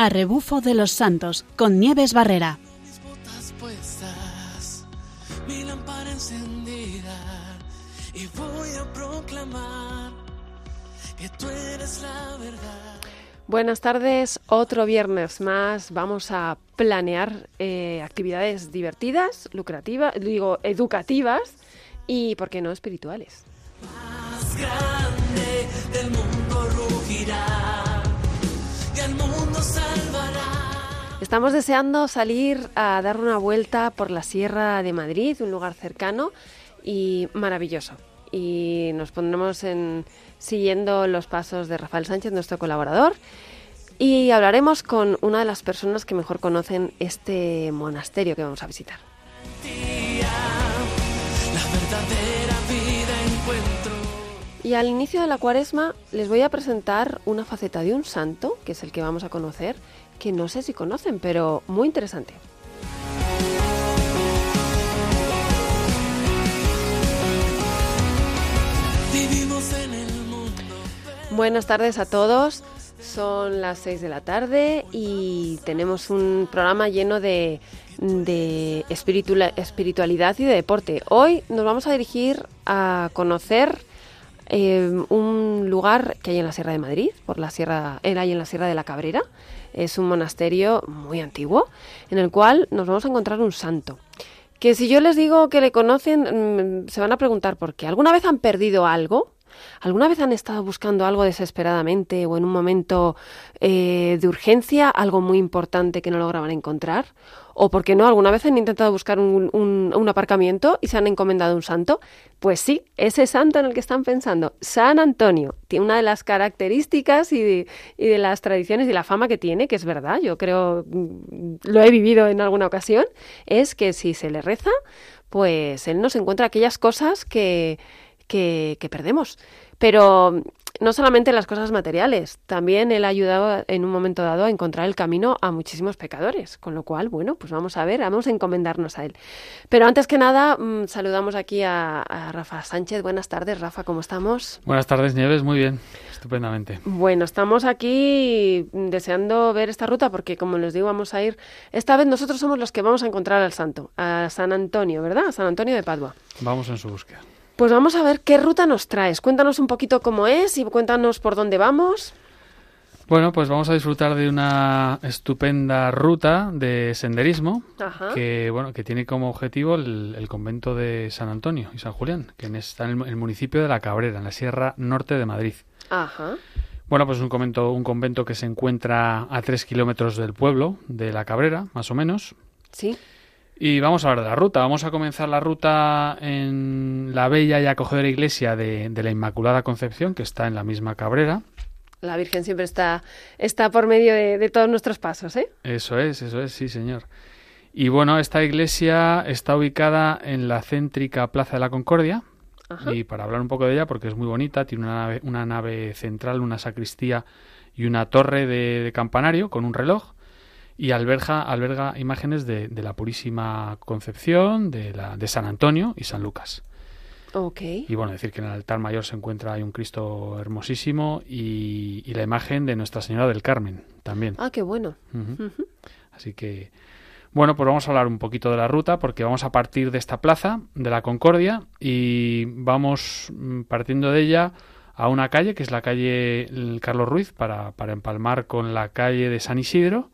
A rebufo de los santos con Nieves Barrera. Mis botas puestas, mi lámpara encendida y voy a proclamar que tú eres la verdad. Buenas tardes, otro viernes más. Vamos a planear eh, actividades divertidas, lucrativas, digo, educativas y, ¿por qué no, espirituales. Más grande del mundo rugirá mundo salvará. Estamos deseando salir a dar una vuelta por la Sierra de Madrid, un lugar cercano y maravilloso. Y nos pondremos en siguiendo los pasos de Rafael Sánchez, nuestro colaborador, y hablaremos con una de las personas que mejor conocen este monasterio que vamos a visitar. Y al inicio de la cuaresma les voy a presentar una faceta de un santo, que es el que vamos a conocer, que no sé si conocen, pero muy interesante. Buenas tardes a todos. Son las 6 de la tarde y tenemos un programa lleno de, de espiritua- espiritualidad y de deporte. Hoy nos vamos a dirigir a conocer eh, un lugar que hay en la Sierra de Madrid, por la Sierra, era ahí en la Sierra de la Cabrera. Es un monasterio muy antiguo en el cual nos vamos a encontrar un santo. Que si yo les digo que le conocen, mm, se van a preguntar por qué. ¿Alguna vez han perdido algo? ¿Alguna vez han estado buscando algo desesperadamente o en un momento eh, de urgencia, algo muy importante que no lograban encontrar? ¿O por qué no? ¿Alguna vez han intentado buscar un, un- un aparcamiento y se han encomendado un santo? Pues sí, ese santo en el que están pensando, San Antonio, tiene una de las características y de, y de las tradiciones y la fama que tiene, que es verdad, yo creo, mm, lo he vivido en alguna ocasión, es que si se le reza, pues él nos encuentra aquellas cosas que, que, que perdemos. Pero no solamente las cosas materiales, también él ha ayudado en un momento dado a encontrar el camino a muchísimos pecadores, con lo cual, bueno, pues vamos a ver, vamos a encomendarnos a él. Pero antes que nada, mm, saludamos aquí a, a Rafa Sánchez. Buenas tardes, Rafa, ¿cómo estamos? Buenas tardes, Nieves. Muy bien, estupendamente. Bueno, estamos aquí deseando ver esta ruta porque, como les digo, vamos a ir. Esta vez nosotros somos los que vamos a encontrar al santo, a San Antonio, ¿verdad? A San Antonio de Padua. Vamos en su búsqueda. Pues vamos a ver qué ruta nos traes. Cuéntanos un poquito cómo es y cuéntanos por dónde vamos. Bueno, pues vamos a disfrutar de una estupenda ruta de senderismo Ajá. que bueno que tiene como objetivo el, el convento de San Antonio y San Julián, que está en el, el municipio de La Cabrera, en la Sierra Norte de Madrid. Ajá. Bueno, pues es un convento, un convento que se encuentra a tres kilómetros del pueblo de La Cabrera, más o menos. Sí. Y vamos a hablar de la ruta. Vamos a comenzar la ruta en la bella y acogedora iglesia de, de la Inmaculada Concepción, que está en la misma Cabrera. La Virgen siempre está, está por medio de, de todos nuestros pasos, ¿eh? Eso es, eso es, sí, señor. Y bueno, esta iglesia está ubicada en la céntrica Plaza de la Concordia. Ajá. Y para hablar un poco de ella, porque es muy bonita, tiene una nave, una nave central, una sacristía y una torre de, de campanario con un reloj. Y alberga, alberga imágenes de, de la Purísima Concepción, de, la, de San Antonio y San Lucas. Ok. Y bueno, decir que en el altar mayor se encuentra hay un Cristo hermosísimo y, y la imagen de Nuestra Señora del Carmen también. Ah, qué bueno. Así que, bueno, pues vamos a hablar un poquito de la ruta porque vamos a partir de esta plaza, de la Concordia, y vamos mm, partiendo de ella a una calle, que es la calle Carlos Ruiz, para, para empalmar con la calle de San Isidro,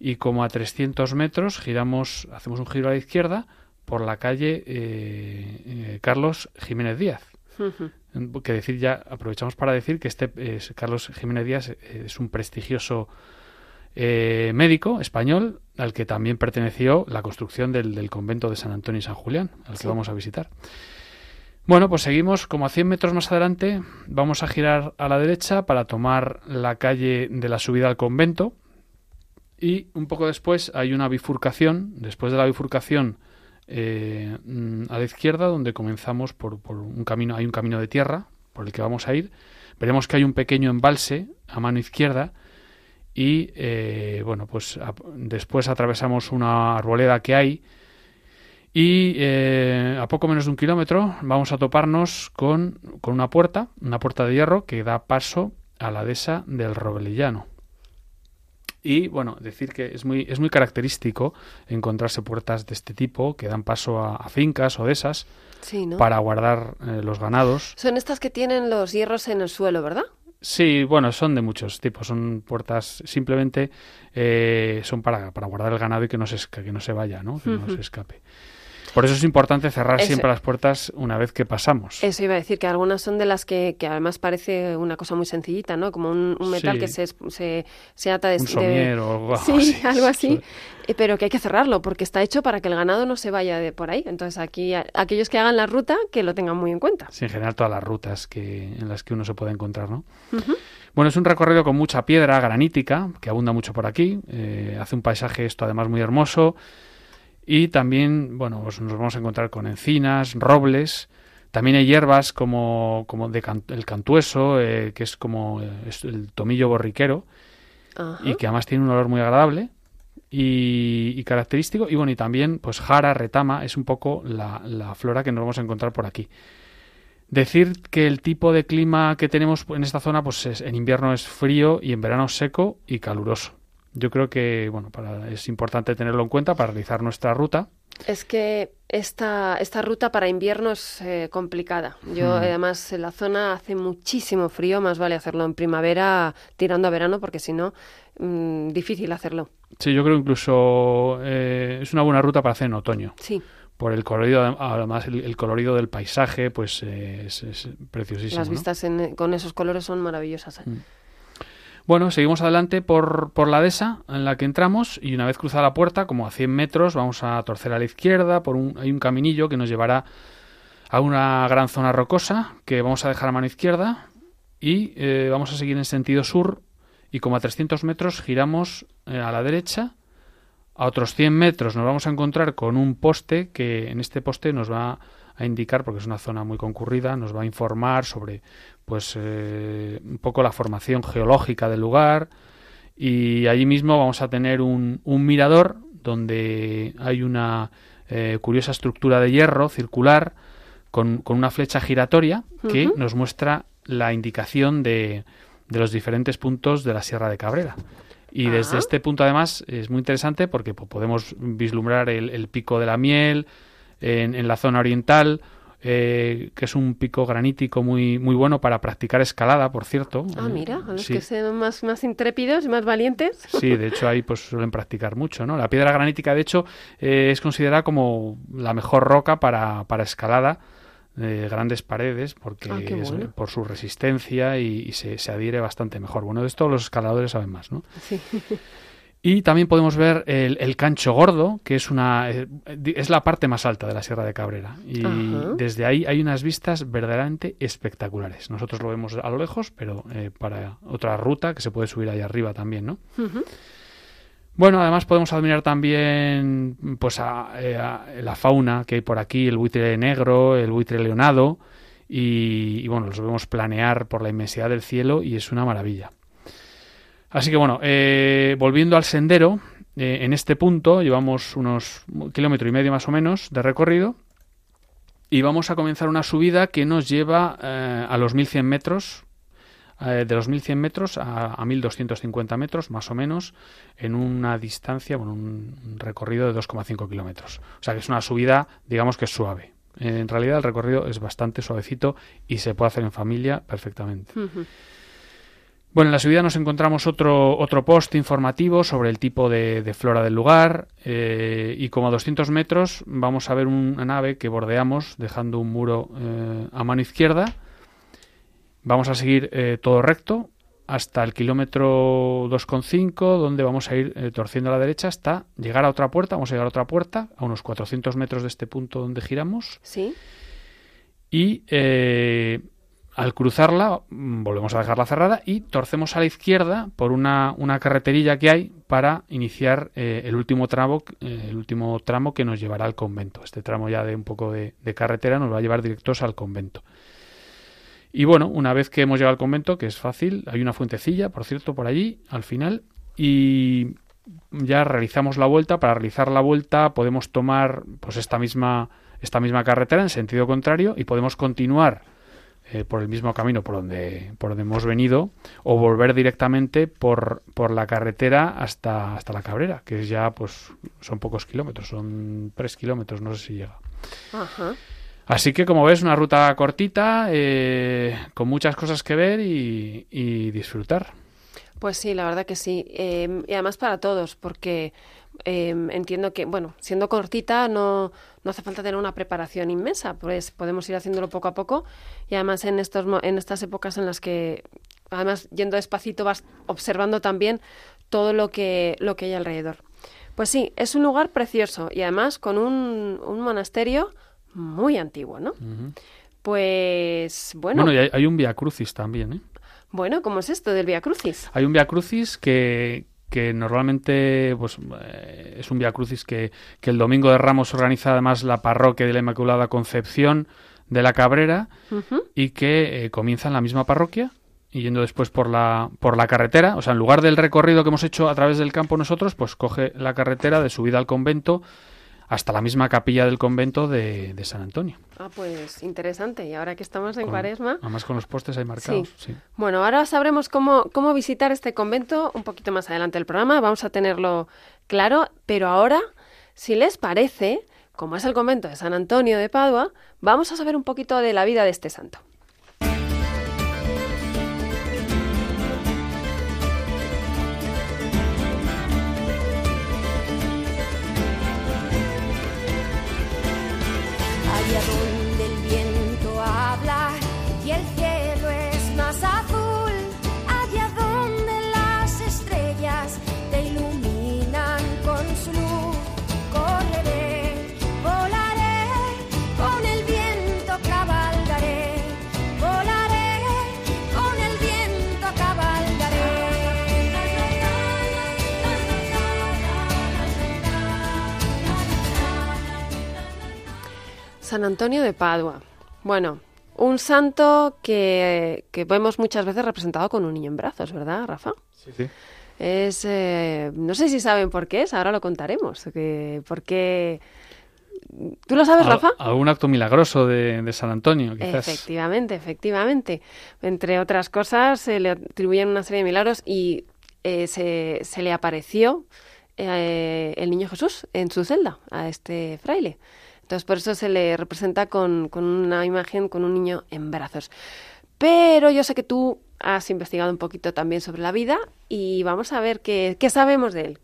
y como a 300 metros giramos, hacemos un giro a la izquierda por la calle eh, eh, Carlos Jiménez Díaz. Que decir ya, aprovechamos para decir que este es, Carlos Jiménez Díaz eh, es un prestigioso eh, médico español al que también perteneció la construcción del, del convento de San Antonio y San Julián, al que vamos a visitar. Bueno, pues seguimos como a 100 metros más adelante, vamos a girar a la derecha para tomar la calle de la subida al convento y un poco después hay una bifurcación, después de la bifurcación eh, mm, a la izquierda donde comenzamos por, por un camino, hay un camino de tierra por el que vamos a ir, veremos que hay un pequeño embalse a mano izquierda y eh, bueno pues después atravesamos una arboleda que hay y eh, a poco menos de un kilómetro vamos a toparnos con, con una puerta, una puerta de hierro que da paso a la dehesa del Robelillano. Y bueno, decir que es muy, es muy característico encontrarse puertas de este tipo que dan paso a, a fincas o de esas Sí, ¿no? para guardar eh, los ganados. Son estas que tienen los hierros en el suelo, ¿verdad? Sí, bueno, son de muchos tipos. Son puertas simplemente eh, son para, para guardar el ganado y que no se, que no se vaya, ¿no? Que no se escape. Por eso es importante cerrar Eso- siempre las puertas una vez que pasamos. Eso iba a decir, que algunas son de las que, que además parece una cosa muy sencillita, ¿no? Como un, un metal Sí. que se, se, se ata de... Un de- algo Sí, así. algo así. Sí. Eh, Pero que hay que cerrarlo porque está hecho para que el ganado no se vaya de por ahí. Entonces aquí a- aquellos que hagan la ruta que lo tengan muy en cuenta. Sí, en general todas las rutas que, en las que uno se puede encontrar, ¿no? Bueno, es un recorrido con mucha piedra granítica, que abunda mucho por aquí. eh, hace un paisaje esto además muy hermoso. Y también, bueno, pues nos vamos a encontrar con encinas, robles. También hay hierbas como, como de can- el cantueso, eh, que es como eh, es el tomillo borriquero, Ajá. y que además tiene un olor muy agradable y, y característico. Y bueno, y también, pues jara, retama, es un poco la, la flora que nos vamos a encontrar por aquí. Decir que el tipo de clima que tenemos en esta zona, pues es- en invierno es frío y en verano seco y caluroso. Yo creo que, bueno, para, es importante tenerlo en cuenta para realizar nuestra ruta. Es que esta, esta ruta para invierno es eh, complicada. Yo, Hmm. además, en la zona hace muchísimo frío, más vale hacerlo en primavera tirando a verano, porque si no, mm, difícil hacerlo. Sí, yo creo incluso eh, es una buena ruta para hacer en otoño. Sí, Por el colorido, además el, el colorido del paisaje, pues eh, es, es preciosísimo. las ¿no? vistas en- con esos colores son maravillosas. ¿eh? Mm. Bueno, seguimos adelante por, por la dehesa en la que entramos y una vez cruzada la puerta, como a 100 metros, vamos a torcer a la izquierda, por un, hay un caminillo que nos llevará a una gran zona rocosa que vamos a dejar a mano izquierda y eh, vamos a seguir en sentido sur y como a 300 metros giramos eh, a la derecha. A otros 100 metros nos vamos a encontrar con un poste que en este poste nos va a indicar, porque es una zona muy concurrida, nos va a informar sobre pues eh, un poco la formación geológica del lugar y allí mismo vamos a tener un, un mirador donde hay una eh, curiosa estructura de hierro circular con, con una flecha giratoria que nos muestra la indicación de, de los diferentes puntos de la Sierra de Cabrera. Y desde Ah. este punto, además, es muy interesante porque po- podemos vislumbrar el, el pico de la miel en, en la zona oriental, eh, que es un pico granítico muy, muy bueno para practicar escalada, por cierto. Ah, Eh, mira, a los sí. que sean más, más intrépidos y más valientes. Sí, de hecho ahí pues suelen practicar mucho, ¿no? La piedra granítica, de hecho, eh, es considerada como la mejor roca para, para escalada de grandes paredes porque Ah, es, eh, por su resistencia y, y se, se adhiere bastante mejor. Bueno, de esto los escaladores saben más, ¿no? Sí. Y también podemos ver el, el Cancho Gordo, que es una eh, es la parte más alta de la Sierra de Cabrera. Y Ajá. desde ahí hay unas vistas verdaderamente espectaculares. Nosotros lo vemos a lo lejos, pero eh, para otra ruta que se puede subir ahí arriba también, ¿no? Bueno, además podemos admirar también pues a, eh, a la fauna que hay por aquí, el buitre negro, el buitre leonado y, y, bueno, los vemos planear por la inmensidad del cielo y es una maravilla. Así que bueno, eh, volviendo al sendero, eh, en este punto llevamos unos un kilómetro y medio más o menos de recorrido y vamos a comenzar una subida que nos lleva eh, a los 1100 metros, eh, de los 1100 metros a, a 1250 metros más o menos, en una distancia, bueno, un, recorrido de 2,5 kilómetros. O sea que es una subida, digamos que es suave. En realidad el recorrido es bastante suavecito y se puede hacer en familia perfectamente. Bueno, en la subida nos encontramos otro, otro post informativo sobre el tipo de, de flora del lugar eh, y como a 200 metros vamos a ver una nave que bordeamos dejando un muro eh, a mano izquierda. Vamos a seguir eh, todo recto hasta el kilómetro 2,5 donde vamos a ir torciendo a la derecha hasta llegar a otra puerta. Vamos a llegar a otra puerta a unos 400 metros de este punto donde giramos Sí. y eh, al cruzarla mm, volvemos a dejarla cerrada y torcemos a la izquierda por una, una carreterilla que hay para iniciar eh, el último tramo eh, el último tramo que nos llevará al convento. Este tramo ya de un poco de, de carretera nos va a llevar directos al convento. Y bueno una vez que hemos llegado al convento que es fácil hay una fuentecilla por cierto por allí al final y ya realizamos la vuelta. Para realizar la vuelta podemos tomar pues esta misma esta misma carretera en sentido contrario y podemos continuar eh, por el mismo camino por donde, por donde hemos venido o volver directamente por, por la carretera hasta, hasta la Cabrera, que es ya, pues, son pocos kilómetros, son tres kilómetros, no sé si llega. Ajá. Así que, como ves, una ruta cortita, eh, con muchas cosas que ver y, y disfrutar. Pues sí, la verdad que sí. Eh, y además para todos, porque eh, entiendo que, bueno, siendo cortita no, no hace falta tener una preparación inmensa, pues podemos ir haciéndolo poco a poco y además en, estos, en estas épocas en las que, además yendo despacito, vas observando también todo lo que, lo que hay alrededor. Pues sí, es un lugar precioso y además con un, un monasterio muy antiguo, ¿no? Pues bueno, Bueno, y hay, hay un Via Crucis también, ¿eh? bueno, ¿cómo es esto del Via Crucis? Hay un Via Crucis que, que normalmente pues, eh, es un Via Crucis que, que el Domingo de Ramos organiza además la parroquia de la Inmaculada Concepción de la Cabrera y que eh, comienza en la misma parroquia y yendo después por la, por la carretera, o sea, en lugar del recorrido que hemos hecho a través del campo nosotros, pues coge la carretera de subida al convento hasta la misma capilla del convento de, de San Antonio. Ah, pues interesante. Y ahora que estamos en Con- Cuaresma. Además con los postes ahí marcados. Sí. sí. Bueno, ahora sabremos cómo, cómo visitar este convento un poquito más adelante del programa. Vamos a tenerlo claro. Pero ahora, si les parece, como es el convento de San Antonio de Padua, vamos a saber un poquito de la vida de este santo. San Antonio de Padua. Bueno, un santo que, que vemos muchas veces representado con un niño en brazos, ¿verdad, Rafa? Sí, sí. Es, eh, no sé si saben por qué es, ahora lo contaremos. Que, ¿Por qué? ¿Tú lo sabes, Rafa? Algún acto milagroso de, de San Antonio, quizás. Efectivamente, efectivamente. Entre otras cosas, se le atribuyen una serie de milagros y eh, se, se le apareció eh, el niño Jesús en su celda a este fraile. Entonces, por eso se le representa con, con una imagen con un niño en brazos. Pero yo sé que tú has investigado un poquito también sobre la vida y vamos a ver qué, qué sabemos de él.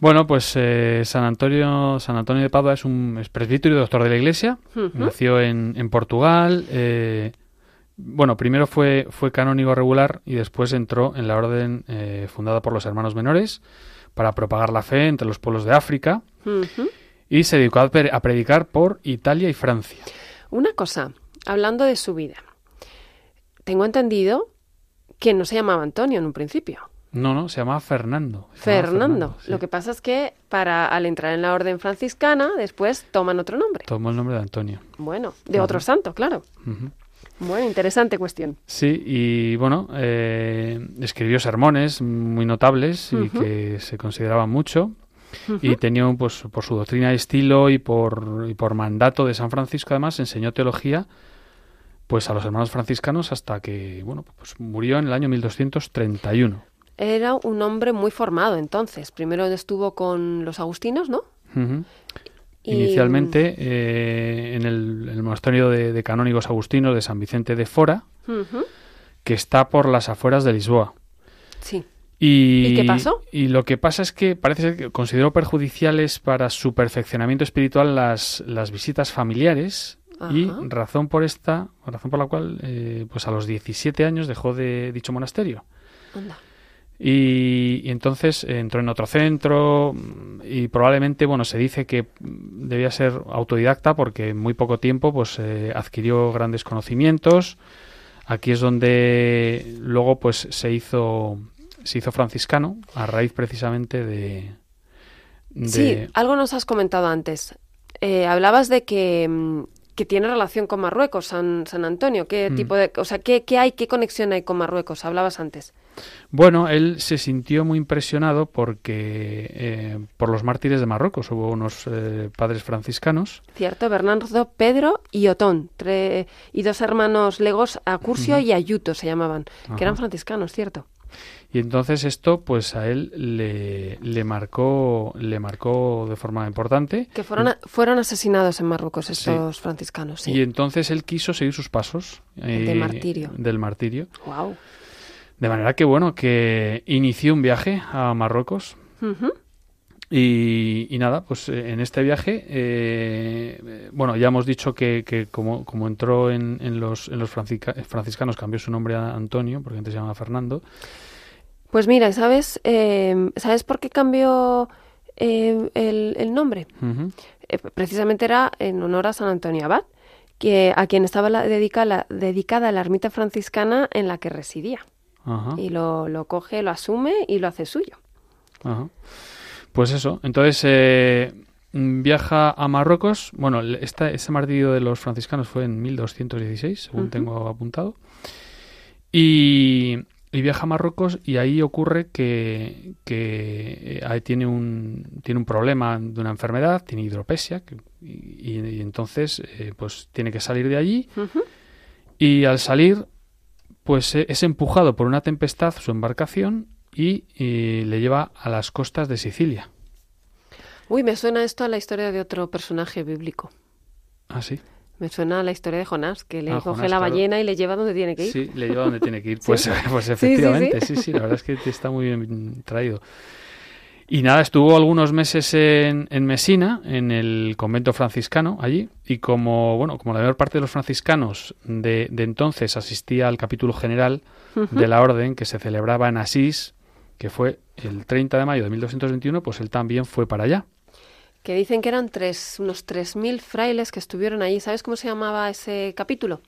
Bueno, pues eh, San Antonio San Antonio de Padua es un es presbítero y doctor de la Iglesia. Nació en, en Portugal. eh, bueno, primero fue, fue canónigo regular y después entró en la orden eh, fundada por los hermanos menores para propagar la fe entre los pueblos de África. Y se dedicó a, pre- a predicar por Italia y Francia. Una cosa, hablando de su vida, tengo entendido que no se llamaba Antonio en un principio. No, no, se llamaba Fernando. Se llamaba Fernando. sí. Lo que pasa es que para al entrar en la orden franciscana, después toman otro nombre. Tomó el nombre de Antonio. Bueno, de otro santo, claro. Bueno, interesante cuestión. Sí, y bueno, eh, escribió sermones muy notables y que se consideraban mucho. Y tenía, un, pues, por su doctrina y estilo y por, y por mandato de San Francisco, además, enseñó teología pues a los hermanos franciscanos hasta que, bueno, pues murió en el año 1231. Era un hombre muy formado entonces. Primero estuvo con los agustinos, ¿no? Y- Inicialmente eh, en el, el monasterio de, de canónigos agustinos de San Vicente de Fora, que está por las afueras de Lisboa. Sí. Y, ¿Y qué pasó? Y lo que pasa es que parece ser que consideró perjudiciales para su perfeccionamiento espiritual las, las visitas familiares y razón por esta, razón por la cual eh, pues a los 17 años dejó de dicho monasterio. Anda. Y, y entonces entró en otro centro y probablemente, bueno, se dice que debía ser autodidacta porque en muy poco tiempo pues eh, adquirió grandes conocimientos. Aquí es donde luego pues se hizo se hizo franciscano a raíz precisamente de, de- Sí, algo nos has comentado antes. Eh, hablabas de que mm, que tiene relación con Marruecos, San, San Antonio. ¿Qué Mm. tipo de, o sea, ¿qué, qué hay, qué conexión hay con Marruecos? Hablabas antes. Bueno, él se sintió muy impresionado porque eh, por los mártires de Marruecos hubo unos eh, padres franciscanos Cierto, Bernardo, Pedro y Otón, tre- y dos hermanos legos, Acurcio y Ayuto se llamaban, Ajá. que eran franciscanos, cierto. Y entonces esto pues a él le, le marcó le marcó de forma importante Que fueron, fueron asesinados en Marruecos estos franciscanos, sí. y entonces él quiso seguir sus pasos De eh, martirio. del martirio Wow. de manera que bueno que inició un viaje a Marruecos Y, y nada, pues eh, en este viaje, eh, bueno, ya hemos dicho que, que como, como entró en, en los, en los francisca- franciscanos, cambió su nombre a Antonio, porque antes se llamaba Fernando. Pues mira, ¿sabes, eh, ¿sabes por qué cambió eh, el, el nombre? Eh, precisamente era en honor a San Antonio Abad, que, a quien estaba la, dedica la- dedicada la ermita franciscana en la que residía. Y lo, lo coge, lo asume y lo hace suyo. Pues eso, entonces eh, viaja a Marruecos. Bueno, esta, este martirio de los franciscanos fue en 1216, según tengo apuntado. Y, y viaja a Marruecos y ahí ocurre que, que, eh, tiene, un, tiene un problema de una enfermedad, tiene hidropesia, que- y, y entonces eh, pues tiene que salir de allí. Y al salir, pues eh, es empujado por una tempestad su embarcación y, y le lleva a las costas de Sicilia. Uy, me suena esto a la historia de otro personaje bíblico. Ah, sí. Me suena a la historia de Jonás, que le Ah, coge Jonás, la claro. ballena y le lleva donde tiene que ir. Sí, le lleva donde tiene que ir. Sí. Pues, pues sí, efectivamente, sí. sí, sí, la verdad es que te está muy bien traído. Y nada, estuvo algunos meses en, en Mesina, en el convento franciscano allí, y como, bueno, como la mayor parte de los franciscanos de, de entonces asistía al capítulo general de la orden que se celebraba en Asís, que fue el 30 de mayo de 1221, pues él también fue para allá. Que dicen que eran tres, unos 3.000 frailes que estuvieron allí. ¿Sabes cómo se llamaba ese capítulo?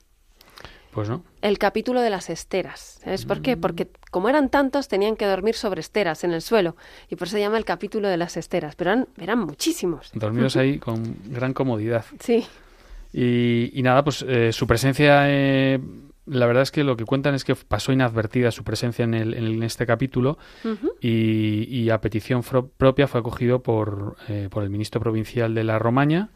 Pues no. El capítulo de las esteras. ¿Sabes por Mm. qué? Porque como eran tantos, tenían que dormir sobre esteras en el suelo. Y por eso se llama el capítulo de las esteras. Pero eran, eran muchísimos. Dormidos ahí con gran comodidad. Sí. Y, y nada, pues eh, su presencia, eh, la verdad es que lo que cuentan es que pasó inadvertida su presencia en, el, en este capítulo y, y a petición propia fue acogido por, eh, por el ministro provincial de la Romaña,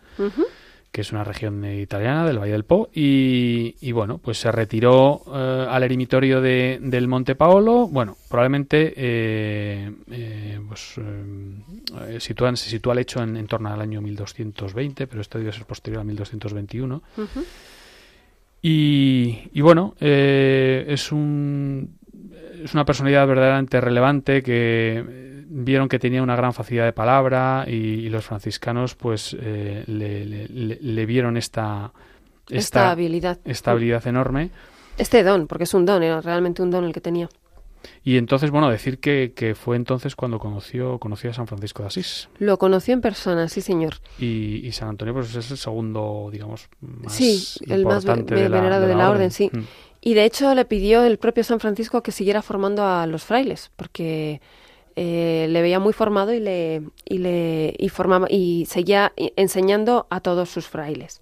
que es una región italiana del Valle del Po, y, y bueno, pues se retiró eh, al eremitorio de, del Monte Paolo, bueno, probablemente eh, eh, pues, eh, sitúan- se sitúa el hecho en, en torno al año 1220, pero esto debe ser posterior a 1221. Ujú. Y, y bueno, eh, es un es una personalidad verdaderamente relevante que eh, vieron que tenía una gran facilidad de palabra y, y los franciscanos pues eh, le, le- le- le vieron esta Esta esta, habilidad. esta habilidad enorme Este don, porque es un don, era realmente un don el que tenía. Y entonces bueno decir que, que fue entonces cuando conoció conoció a San Francisco de Asís Lo conoció en persona, sí, señor. y, y San Antonio pues es el segundo digamos más Sí, el más venerado de la orden, sí. Mm. Y de hecho le pidió el propio San Francisco que siguiera formando a los frailes, porque eh, le veía muy formado y le y le y formaba y seguía i- enseñando a todos sus frailes.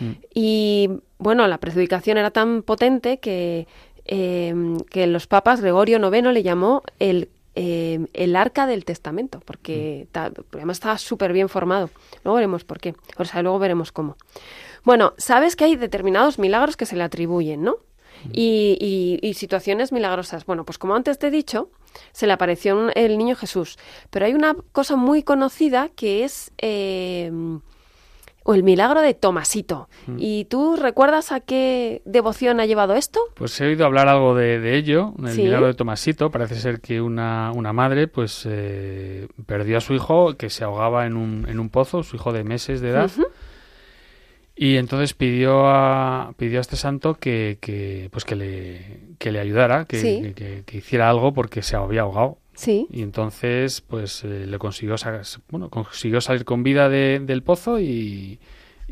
Mm. Y bueno, la predicación era tan potente que eh, que los papas Gregorio IX le llamó el eh, el arca del testamento, porque ta- porque además estaba súper bien formado. Luego veremos por qué, o sea, luego veremos cómo. Bueno, sabes que hay determinados milagros que se le atribuyen, ¿no? Y, y- y situaciones milagrosas. Bueno, pues como antes te he dicho, se le apareció el niño Jesús. Pero hay una cosa muy conocida que es eh, o el milagro de Tomasito. ¿Y tú recuerdas a qué devoción ha llevado esto? Pues he oído hablar algo de, de ello, el Sí. milagro de Tomasito. Parece ser que una, una madre pues eh, perdió a su hijo que se ahogaba en un, en un pozo, su hijo de meses de edad. Y entonces pidió a, pidió a este santo que, que, pues que, le, que le ayudara, que, Sí. que- que- que hiciera algo porque se había ahogado. Sí. Y entonces pues eh, le consiguió, bueno, consiguió salir con vida de- del pozo y,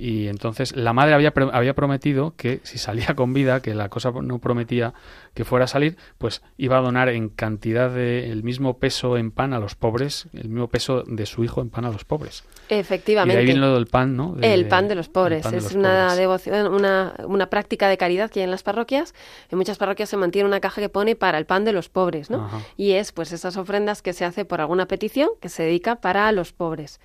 y entonces la madre había, había prometido que si salía con vida, que la cosa no prometía que fuera a salir, pues iba a donar en cantidad de el mismo peso en pan a los pobres, el mismo peso de su hijo en pan a los pobres. Y de Efectivamente. ahí viene lo del pan, ¿no? De- El pan de los pobres. de es una pobres. devoción, una, una práctica de caridad que hay en las parroquias. En muchas parroquias se mantiene una caja que pone para el pan de los pobres, ¿no? Ajá. Y es pues esas ofrendas que se hace por alguna petición que se dedica para los pobres.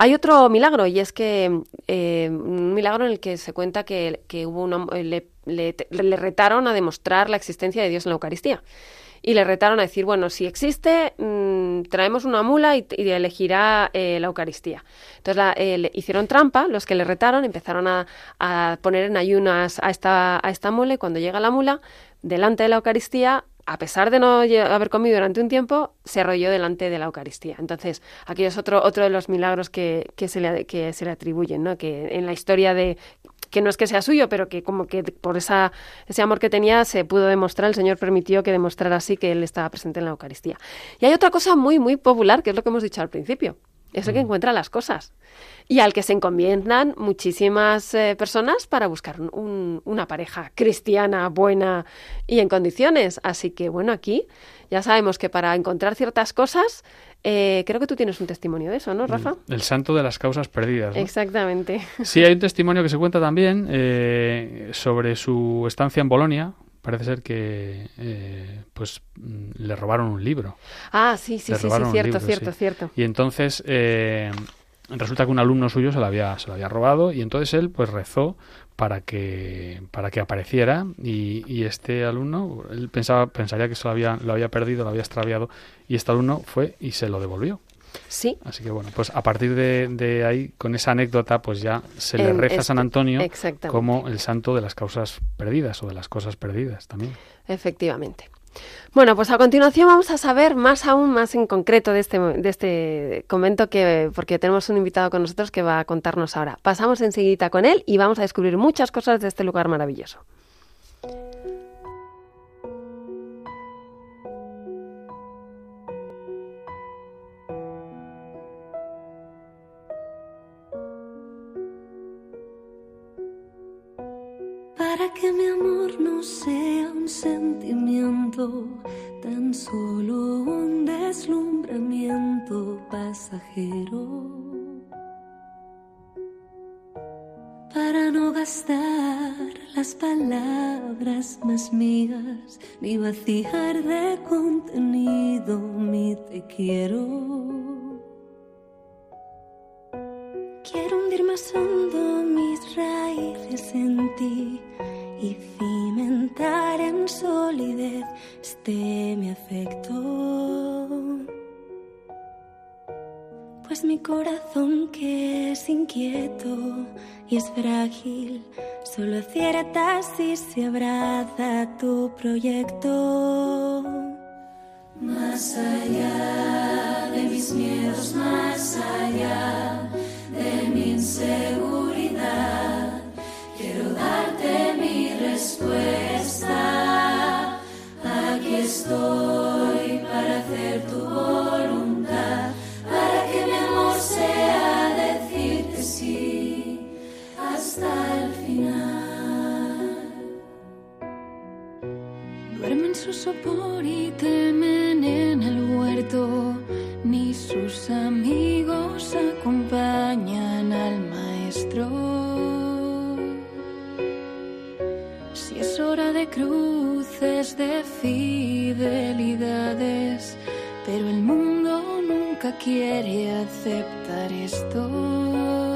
Hay otro milagro y es que eh, un milagro en el que se cuenta que, que hubo una, le, le- le retaron a demostrar la existencia de Dios en la Eucaristía. Y le retaron a decir, bueno, si existe, mm, traemos una mula y, elegirá eh, la Eucaristía. Entonces la- eh, le hicieron trampa, los que le retaron empezaron a, a poner en ayunas a esta, a esta mula y cuando llega la mula, delante de la Eucaristía, a pesar de no haber comido durante un tiempo, se arrolló delante de la Eucaristía. Entonces, aquí es otro, otro de los milagros que, que, se le, que se le atribuyen, ¿no? que en la historia de que no es que sea suyo, pero que como que por esa, ese amor que tenía se pudo demostrar, el Señor permitió que demostrara así que Él estaba presente en la Eucaristía. Y hay otra cosa muy, muy popular, que es lo que hemos dicho al principio, es el que encuentra las cosas y al que se encomiendan muchísimas eh, personas para buscar un- un- una pareja cristiana, buena y en condiciones. Así que bueno, aquí ya sabemos que para encontrar ciertas cosas, eh, creo que tú tienes un testimonio de eso, ¿no, Rafa? El santo de las causas perdidas. ¿no? Exactamente. Sí, hay un testimonio que se cuenta también eh, sobre su estancia en Bolonia. Parece ser que eh, pues mm, le robaron un libro. Ah, sí, sí, Le sí, sí, cierto, libro, cierto, sí. cierto. Y entonces eh, resulta que un alumno suyo se lo había, se lo había robado y entonces él pues rezó para que para que apareciera y, y este alumno él pensaba pensaría que se lo había lo había perdido lo había extraviado y este alumno fue y se lo devolvió Sí, así que bueno pues a partir de, de ahí con esa anécdota pues ya se le En reza a este- San Antonio exactamente. como el santo de las causas perdidas o de las cosas perdidas también efectivamente. Bueno, pues a continuación vamos a saber más aún más en concreto de este, de este convento que porque tenemos un invitado con nosotros que va a contarnos ahora. Pasamos enseguida con él y vamos a descubrir muchas cosas de este lugar maravilloso. Que mi amor no sea un sentimiento, tan solo un deslumbramiento pasajero. Para no gastar las palabras más mías, ni vaciar de contenido mi te quiero. Quiero hundir más hondo mis raíces en ti corazón que es inquieto y es frágil, solo acierta si se abraza tu proyecto. Más allá de mis miedos, más allá de mi inseguridad, quiero darte mi respuesta. Aquí estoy para hacer tu voluntad, Sopor y temen en el huerto, ni sus amigos acompañan al maestro. Si es hora de cruces, de fidelidades, pero el mundo nunca quiere aceptar esto.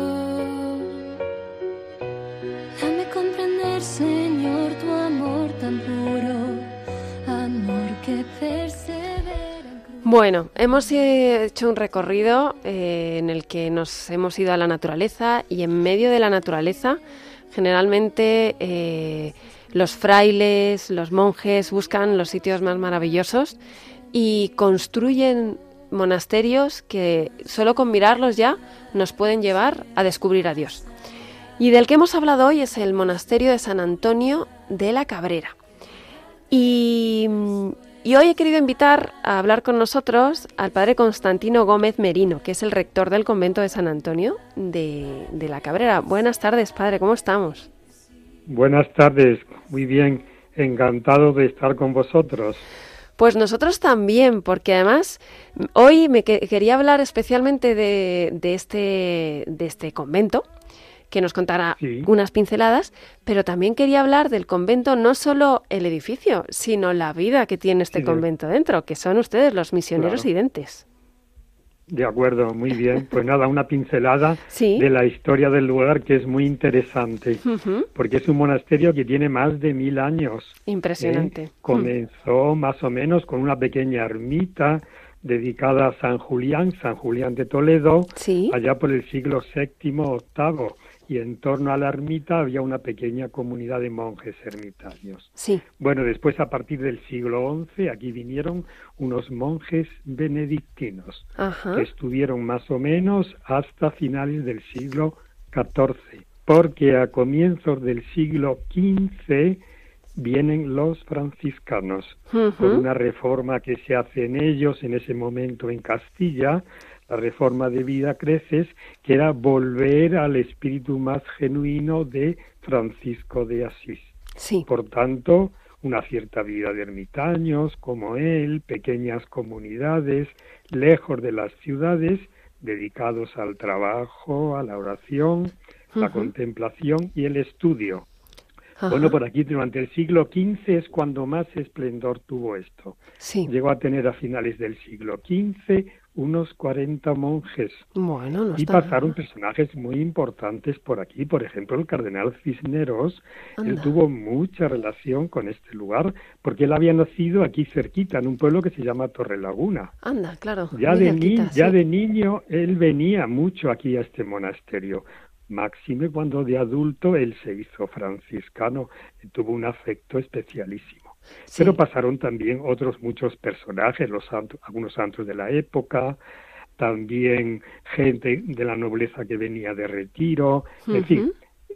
Bueno, hemos eh, hecho un recorrido eh, en el que nos hemos ido a la naturaleza y en medio de la naturaleza, generalmente eh, los frailes, los monjes buscan los sitios más maravillosos y construyen monasterios que solo con mirarlos ya nos pueden llevar a descubrir a Dios. Y del que hemos hablado hoy es el monasterio de San Antonio de la Cabrera. Y Y hoy he querido invitar a hablar con nosotros al padre Constantino Gómez Merino, que es el rector del convento de San Antonio de, de la Cabrera. Buenas tardes, padre, ¿cómo estamos? Buenas tardes, muy bien, encantado de estar con vosotros. Pues nosotros también, porque además hoy me que- quería hablar especialmente de, de este, de este convento, que nos contará Sí. unas pinceladas, pero también quería hablar del convento, no solo el edificio, sino la vida que tiene este Sí, convento dentro, que son ustedes los misioneros Claro. identes. De acuerdo, muy bien. Pues nada, una pincelada Sí. de la historia del lugar que es muy interesante, porque es un monasterio que tiene más de mil años. ¿eh? Impresionante. Comenzó más o menos con una pequeña ermita dedicada a San Julián, San Julián de Toledo, Sí. allá por el siglo VII, VIII, y en torno a la ermita había una pequeña comunidad de monjes ermitaños. Sí. Bueno, después a partir del siglo XI aquí vinieron unos monjes benedictinos Ajá. que estuvieron más o menos hasta finales del siglo XIV, porque a comienzos del siglo XV vienen los franciscanos con una reforma que se hace en ellos en ese momento en Castilla, la reforma de vida creces, que era volver al espíritu más genuino de Francisco de Asís. Sí. Por tanto, una cierta vida de ermitaños como él, pequeñas comunidades, lejos de las ciudades, dedicados al trabajo, a la oración, la contemplación y el estudio. Bueno, por aquí durante el siglo XV es cuando más esplendor tuvo esto. Sí. Llegó a tener a finales del siglo XV unos 40 monjes Bueno, no y pasaron personajes muy importantes por aquí. Por ejemplo, el cardenal Cisneros, él tuvo mucha relación con este lugar porque él había nacido aquí cerquita, en un pueblo que se llama Torrelaguna. Anda, claro. Ya de, ni- ya de niño él venía mucho aquí a este monasterio. Máxime cuando de adulto él se hizo franciscano tuvo un afecto especialísimo. Sí. Pero pasaron también otros muchos personajes, los santos, algunos santos de la época, también gente de la nobleza que venía de retiro, en fin.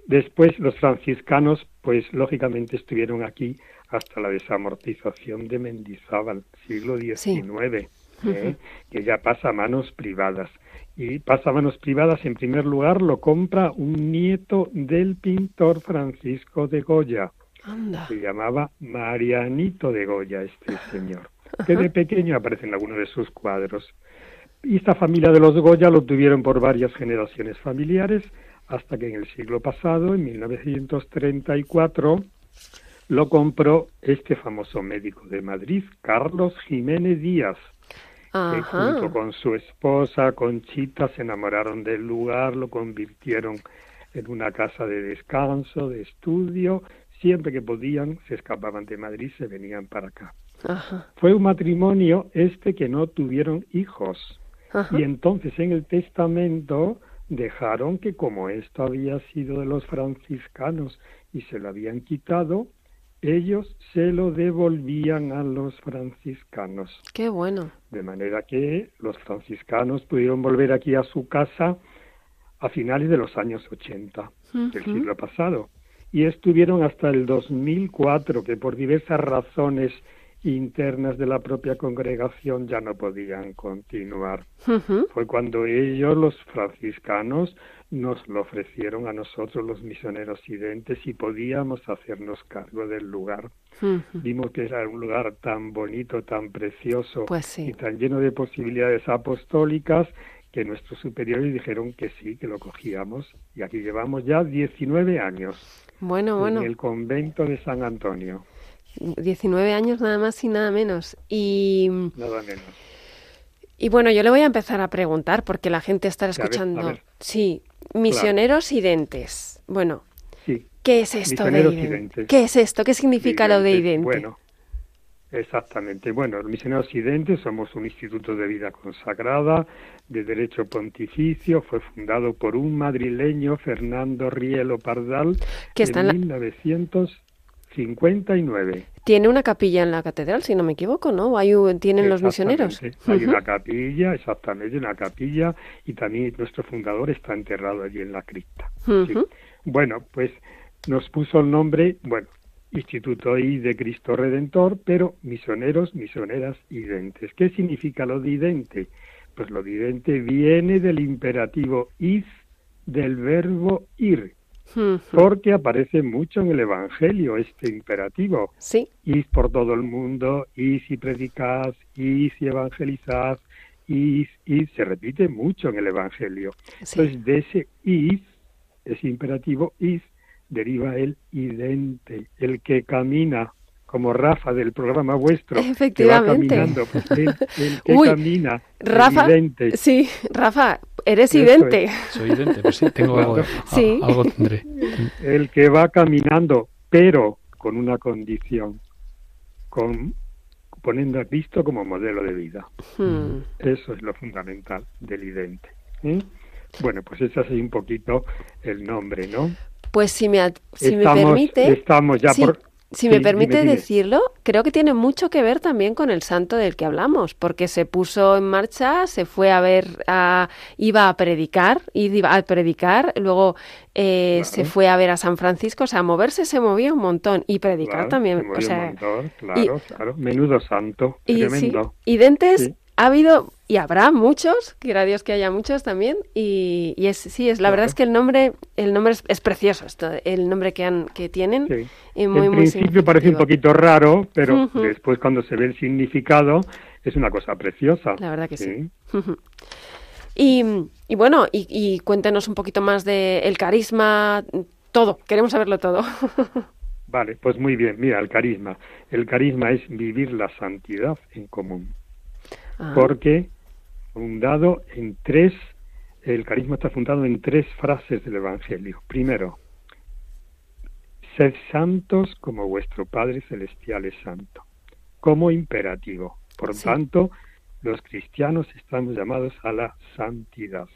Después los franciscanos, pues lógicamente estuvieron aquí hasta la desamortización de Mendizábal, siglo Sí. XIX, ¿eh? que ya pasa a manos privadas. Y pasa a manos privadas, en primer lugar, lo compra un nieto del pintor Francisco de Goya. Anda. Se llamaba Marianito de Goya, este señor, que de pequeño aparece en algunos de sus cuadros. Y esta familia de los Goya lo tuvieron por varias generaciones familiares, hasta que en el siglo pasado, en 1934, lo compró este famoso médico de Madrid, Carlos Jiménez Díaz, que junto con su esposa Conchita se enamoraron del lugar, lo convirtieron en una casa de descanso, de estudio, siempre que podían se escapaban de Madrid, se venían para acá. Ajá. Fue un matrimonio este que no tuvieron hijos Ajá. y entonces en el testamento dejaron que como esto había sido de los franciscanos y se lo habían quitado, ellos se lo devolvían a los franciscanos. Qué bueno. De manera que los franciscanos pudieron volver aquí a su casa a finales de los años 80 del siglo pasado. Y estuvieron hasta el 2004, que por diversas razones internas de la propia congregación ya no podían continuar. Fue cuando ellos, los franciscanos, nos lo ofrecieron a nosotros, los misioneros identes, y podíamos hacernos cargo del lugar. Vimos que era un lugar tan bonito, tan precioso Pues sí. y tan lleno de posibilidades apostólicas que nuestros superiores dijeron que sí, que lo cogíamos. Y aquí llevamos ya 19 años Bueno, bueno. en el convento de San Antonio, 19 años nada más y nada menos. Y, nada menos. y bueno, yo le voy a empezar a preguntar porque la gente estará A ver, a escuchando. ver. Sí, misioneros identes. Bueno, Sí, ¿qué es esto Misioneros de idente? ¿Qué es esto? ¿Qué significa lo de idente? Bueno, exactamente. Bueno, los misioneros identes somos un instituto de vida consagrada de derecho pontificio. Fue fundado por un madrileño, Fernando Rielo Pardal, Que está en en la- 1959. Tiene una capilla en la catedral, si no me equivoco, ¿no? Hay tienen los misioneros. Hay una capilla, exactamente, una capilla, y también nuestro fundador está enterrado allí en la cripta. Sí. Bueno, pues nos puso el nombre, bueno, Instituto I de Cristo Redentor, pero misioneros, misioneras identes. ¿Qué significa lo de idente? Pues lo de idente viene del imperativo id, del verbo ir, porque aparece mucho en el Evangelio este imperativo. Sí, Id por todo el mundo, id y predicad, id y evangelizad, id, id, se repite mucho en el Evangelio. sí. Entonces, de ese id, ese imperativo id, deriva el idente, el que camina, como Rafa del programa vuestro, que va Efectivamente. caminando, pues el, el que Uy, camina, Rafa, idente. sí, Rafa, eres Eso idente. Soy idente, pues sí, tengo algo, Sí. a- algo tendré. el que va caminando, pero con una condición, con poniendo a Cristo como modelo de vida. Hmm. Eso es lo fundamental del idente. ¿eh? Bueno, pues ese es un poquito el nombre, ¿no? Pues si me, si me permite, estamos ya sí, por- si me sí, permite dime, dime. decirlo, creo que tiene mucho que ver también con el santo del que hablamos, porque se puso en marcha, se fue a ver, a, iba a predicar, iba a predicar, luego eh, Claro. se fue a ver a San Francisco, o sea, moverse se movía un montón y predicar Claro, también, se o movió un sea, montón, claro, claro. Menudo santo, y sí, tremendo. y dentes Sí. Ha habido y habrá muchos, quiera Dios que haya muchos también, y, y es sí, es la verdad es que el nombre, el nombre es, es precioso, esto, el nombre que han, que tienen, Sí. y muy, en muy principio parece un poquito raro, pero después cuando se ve el significado es una cosa preciosa. La verdad que sí. Y, y bueno, y, y cuéntenos un poquito más de el carisma, todo, queremos saberlo todo. Vale, pues muy bien. Mira, el carisma. El carisma es vivir la santidad en común. Ah, porque fundado en tres, el carisma está fundado en tres frases del Evangelio. Primero, sed santos como vuestro Padre Celestial es santo, como imperativo. Por Sí. tanto, los cristianos estamos llamados a la santidad.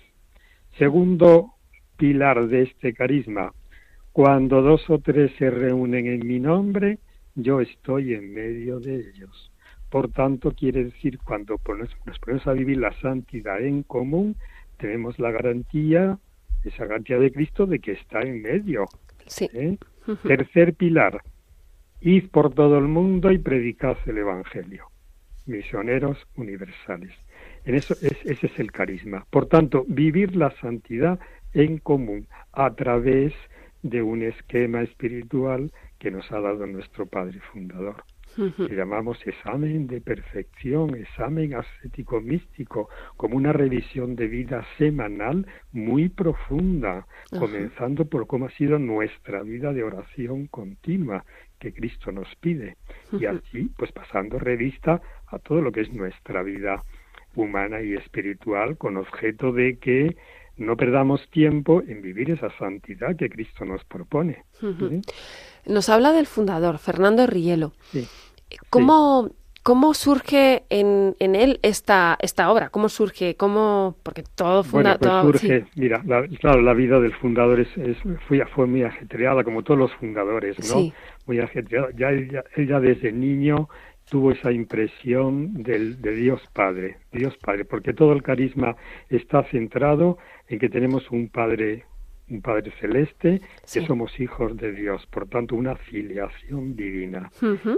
Segundo pilar de este carisma, cuando dos o tres se reúnen en mi nombre, yo estoy en medio de ellos. Por tanto, quiere decir, cuando nos ponemos a vivir la santidad en común, tenemos la garantía, esa garantía de Cristo de que está en medio. sí. ¿eh? Tercer pilar, id por todo el mundo y predicad el Evangelio. Misioneros universales. En eso es, ese es el carisma. Por tanto, vivir la santidad en común a través de un esquema espiritual que nos ha dado nuestro Padre Fundador que llamamos examen de perfección, examen ascético místico, como una revisión de vida semanal muy profunda, comenzando por cómo ha sido nuestra vida de oración continua que Cristo nos pide, y así pues pasando revista a todo lo que es nuestra vida humana y espiritual, con objeto de que no perdamos tiempo en vivir esa santidad que Cristo nos propone. Nos habla del fundador, Fernando Rielo. Sí. ¿Cómo, cómo surge en, en él esta, esta obra? ¿Cómo surge? ¿Cómo? Porque todo Bueno, funda, pues todo- surge, sí. mira, la, claro, la vida del fundador es, es- fue, fue muy ajetreada, como todos los fundadores, ¿no? Sí. Muy ajetreada. Ya ella, ella desde niño tuvo esa impresión del, de Dios Padre, Dios Padre, porque todo el carisma está centrado en que tenemos un Padre, un Padre celeste, Sí. que somos hijos de Dios, por tanto una filiación divina.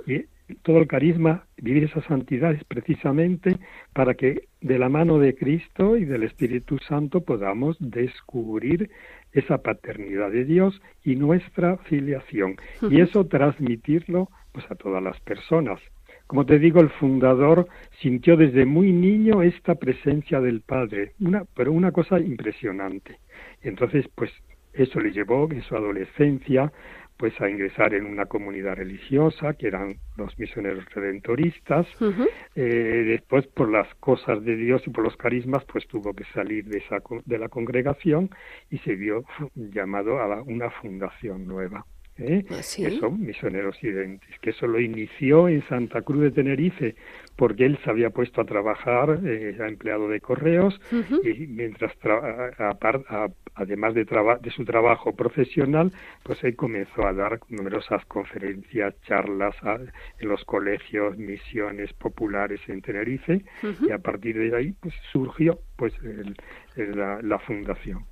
Y todo el carisma, vivir esa santidad es precisamente para que de la mano de Cristo y del Espíritu Santo podamos descubrir esa paternidad de Dios y nuestra filiación. Y eso transmitirlo pues a todas las personas. Como te digo, el fundador sintió desde muy niño esta presencia del Padre, una, pero una cosa impresionante. Y entonces, pues eso le llevó en su adolescencia pues a ingresar en una comunidad religiosa que eran los misioneros redentoristas. Eh, después por las cosas de Dios y por los carismas pues tuvo que salir de esa de la congregación y se vio llamado a la- una fundación nueva ¿eh? Ah, sí. que son misioneros identes que eso lo inició en Santa Cruz de Tenerife porque él se había puesto a trabajar eh, era empleado de correos y mientras tra- a- a- además de, traba- de su trabajo profesional pues él comenzó a dar numerosas conferencias charlas a- en los colegios misiones populares en Tenerife y a partir de ahí pues surgió pues el- el- la, la fundación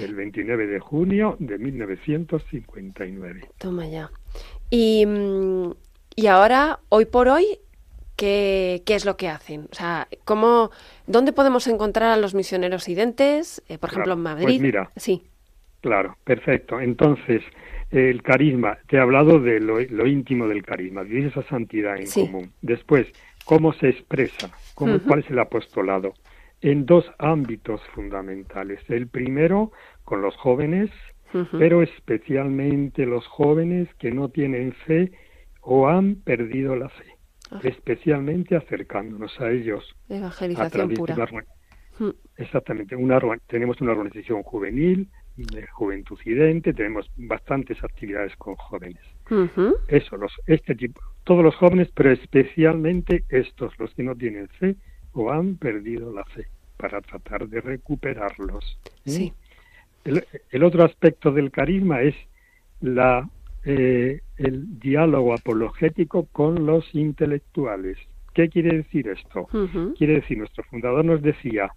el 29 de junio de 1959. Toma ya. Y, mm, y ahora, hoy por hoy, ¿qué, qué es lo que hacen? O sea, ¿cómo, ¿dónde podemos encontrar a los misioneros identes? Eh, por ejemplo, Claro, en pues Madrid. mira. Sí. Claro, perfecto. Entonces, el carisma, te he hablado de lo, lo íntimo del carisma, vivir esa santidad en Sí. común. Después, ¿cómo se expresa? ¿Cómo. ¿Cuál es el apostolado? En dos ámbitos fundamentales. El primero, con los jóvenes, pero especialmente los jóvenes que no tienen fe o han perdido la fe, Ah. especialmente acercándonos a ellos a Evangelización través de pura. una orga- Mm. Exactamente, una, tenemos una organización juvenil, de Juventud Idente, tenemos bastantes actividades con jóvenes. Eso, los, este tipo, todos los jóvenes, pero especialmente estos, los que no tienen fe o han perdido la fe, para tratar de recuperarlos. ¿eh? Sí. El, el otro aspecto del carisma es la, eh, el diálogo apologético con los intelectuales. ¿Qué quiere decir esto? Quiere decir, nuestro fundador nos decía,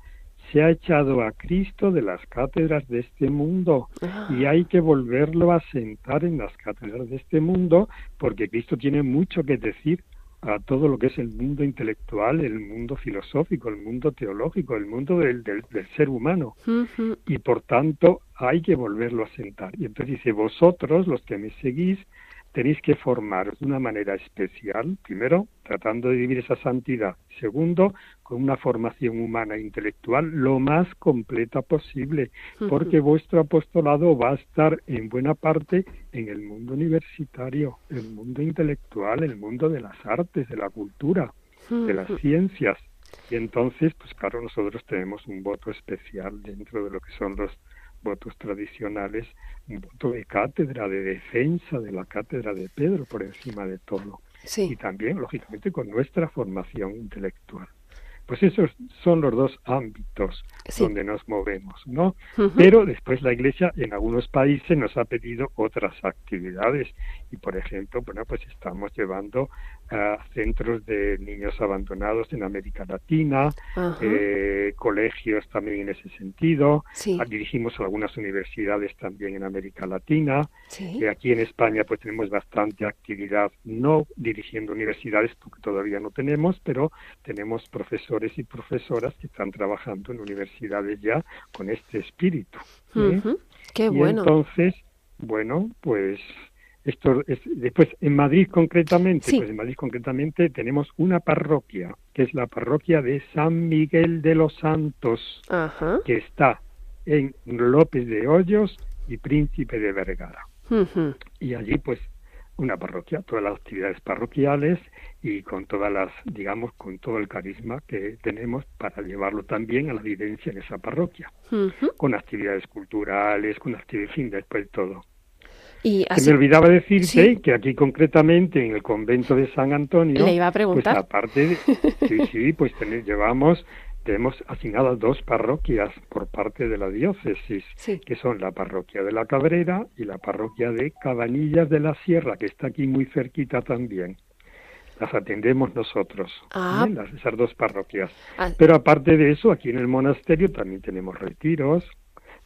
se ha echado a Cristo de las cátedras de este mundo Ah. y hay que volverlo a sentar en las cátedras de este mundo porque Cristo tiene mucho que decir a todo lo que es el mundo intelectual, el mundo filosófico, el mundo teológico, el mundo del, del- del ser humano y por tanto hay que volverlo a sentar. Y entonces dice, vosotros, los que me seguís, tenéis que formaros de una manera especial, primero, tratando de vivir esa santidad, segundo, con una formación humana e intelectual lo más completa posible, porque vuestro apostolado va a estar en buena parte en el mundo universitario, el mundo intelectual, el mundo de las artes, de la cultura, de las ciencias. Y entonces, pues claro, nosotros tenemos un voto especial dentro de lo que son los votos tradicionales, un voto de cátedra, de defensa de la cátedra de Pedro por encima de todo. Y también, lógicamente, con nuestra formación intelectual. Pues esos son los dos ámbitos Sí. donde nos movemos, ¿no? Pero después la Iglesia en algunos países nos ha pedido otras actividades y, por ejemplo, bueno, pues estamos llevando a centros de niños abandonados en América Latina, eh, colegios también en ese sentido. Sí. Dirigimos algunas universidades también en América Latina. Sí. Eh, aquí en España pues tenemos bastante actividad, no dirigiendo universidades porque todavía no tenemos, pero tenemos profesores y profesoras que están trabajando en universidades ya con este espíritu. ¿eh? Qué Y bueno. entonces, bueno, pues esto es, después en Madrid concretamente, Sí. pues en Madrid concretamente tenemos una parroquia, que es la parroquia de San Miguel de los Santos, Ajá. que está en López de Hoyos y Príncipe de Vergara. Y allí pues una parroquia, todas las actividades parroquiales y con todas las, digamos, con todo el carisma que tenemos para llevarlo también a la vivencia en esa parroquia, con actividades culturales, con actividades, en fin, después todo. Y así me olvidaba decirte Sí. que aquí concretamente en el convento de San Antonio, Le iba a preguntar. pues aparte de, sí, sí, pues llevamos, tenemos asignadas dos parroquias por parte de la diócesis, Sí. que son la parroquia de la Cabrera y la parroquia de Cabanillas de la Sierra, que está aquí muy cerquita también. Las atendemos nosotros, Ah. Las- esas dos parroquias. Ah, Pero aparte de eso, aquí en el monasterio también tenemos retiros,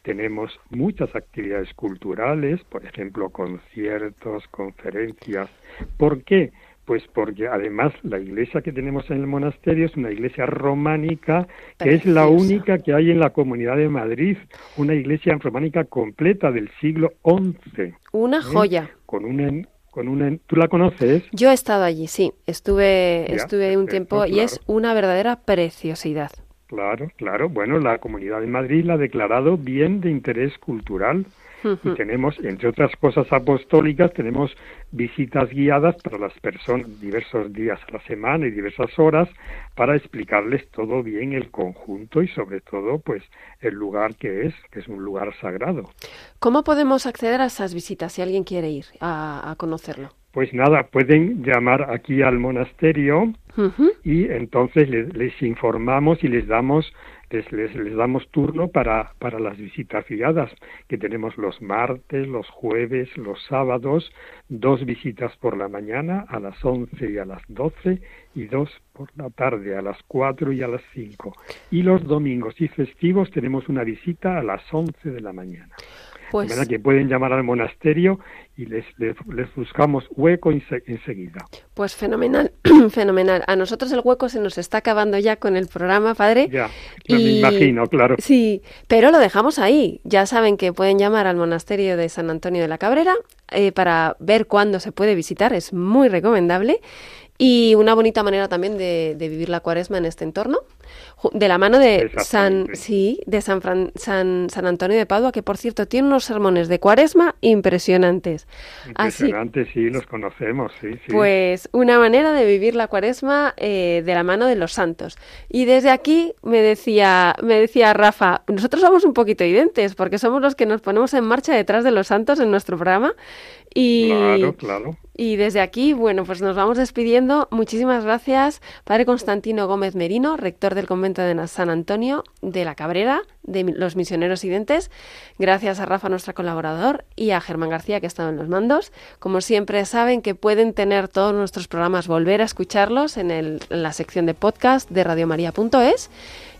tenemos muchas actividades culturales, por ejemplo, conciertos, conferencias. ¿Por qué? Pues porque además la iglesia que tenemos en el monasterio es una iglesia románica que es la única que hay en la comunidad de Madrid, una iglesia románica completa del siglo XI, una joya. con una, con una, ¿tú la conoces? Yo he estado allí, sí. Estuve, Ya, estuve un perfecto, tiempo y es una verdadera preciosidad. Claro, claro. Bueno, la Comunidad de Madrid la ha declarado bien de interés cultural y tenemos, entre otras cosas apostólicas, tenemos visitas guiadas para las personas diversos días a la semana y diversas horas para explicarles todo bien el conjunto y sobre todo, pues, el lugar que es, que es un lugar sagrado. ¿Cómo podemos acceder a esas visitas si alguien quiere ir a, a conocerlo? Pues nada, pueden llamar aquí al monasterio y entonces les, les informamos y les damos les, les, damos turno para, para las visitas guiadas, que tenemos los martes, los jueves, los sábados, dos visitas por la mañana a las 11 y a las 12 y dos por la tarde a las 4 y a las 5. Y los domingos y festivos tenemos una visita a las 11 de la mañana. Pues, manera que pueden llamar al monasterio y les, les, les buscamos hueco ense- enseguida. pues fenomenal, fenomenal. A nosotros el hueco se nos está acabando ya con el programa, padre. Ya, me imagino, claro. Sí, pero lo dejamos ahí. Ya saben que pueden llamar al monasterio de San Antonio de la Cabrera eh, para ver cuándo se puede visitar. Es muy recomendable. Y una bonita manera también de, de vivir la cuaresma en este entorno. De la mano de San, sí, de San, Fran- San, San Antonio de Padua, que por cierto tiene unos sermones de cuaresma impresionantes. Así Impresionante, sí, los conocemos, sí, sí. pues una manera de vivir la cuaresma eh, de la mano de los santos. Y desde aquí me decía, me decía Rafa, nosotros somos un poquito identes porque somos los que nos ponemos en marcha detrás de los santos en nuestro programa. Y, Claro, claro. y desde aquí, bueno, pues nos vamos despidiendo. Muchísimas gracias, Padre Constantino Gómez Merino, rector del convento de San Antonio de la Cabrera, de los misioneros identes. Gracias a Rafa, nuestro colaborador, y a Germán García, que ha estado en los mandos. Como siempre, saben que pueden tener todos nuestros programas, volver a escucharlos en, el- en la sección de podcast de radiomaria.es.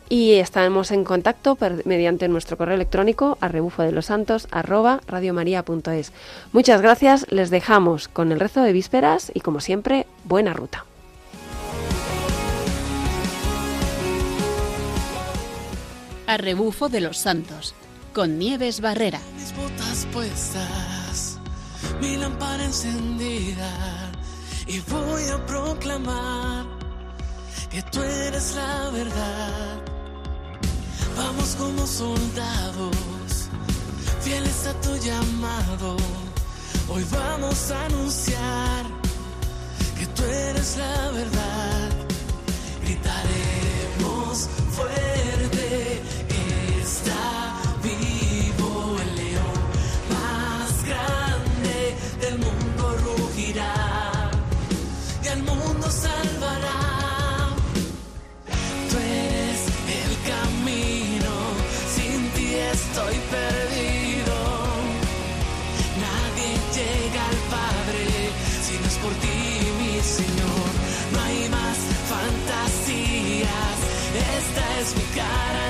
Y estamos en contacto per- mediante nuestro correo electrónico a rebufo de los santos arroba radiomaria.es. Muchas gracias, les dejamos con el rezo de vísperas y como siempre, buena ruta. A rebufo de los santos, con Nieves Barrera. mis botas puestas, mi lámpara encendida y voy a proclamar que tú eres la verdad. Vamos como soldados, fieles a tu llamado. Hoy vamos a anunciar que tú eres la verdad. Gritaremos fuerte, está vivo el león más grande del mundo rugirá y al mundo salvará. Hay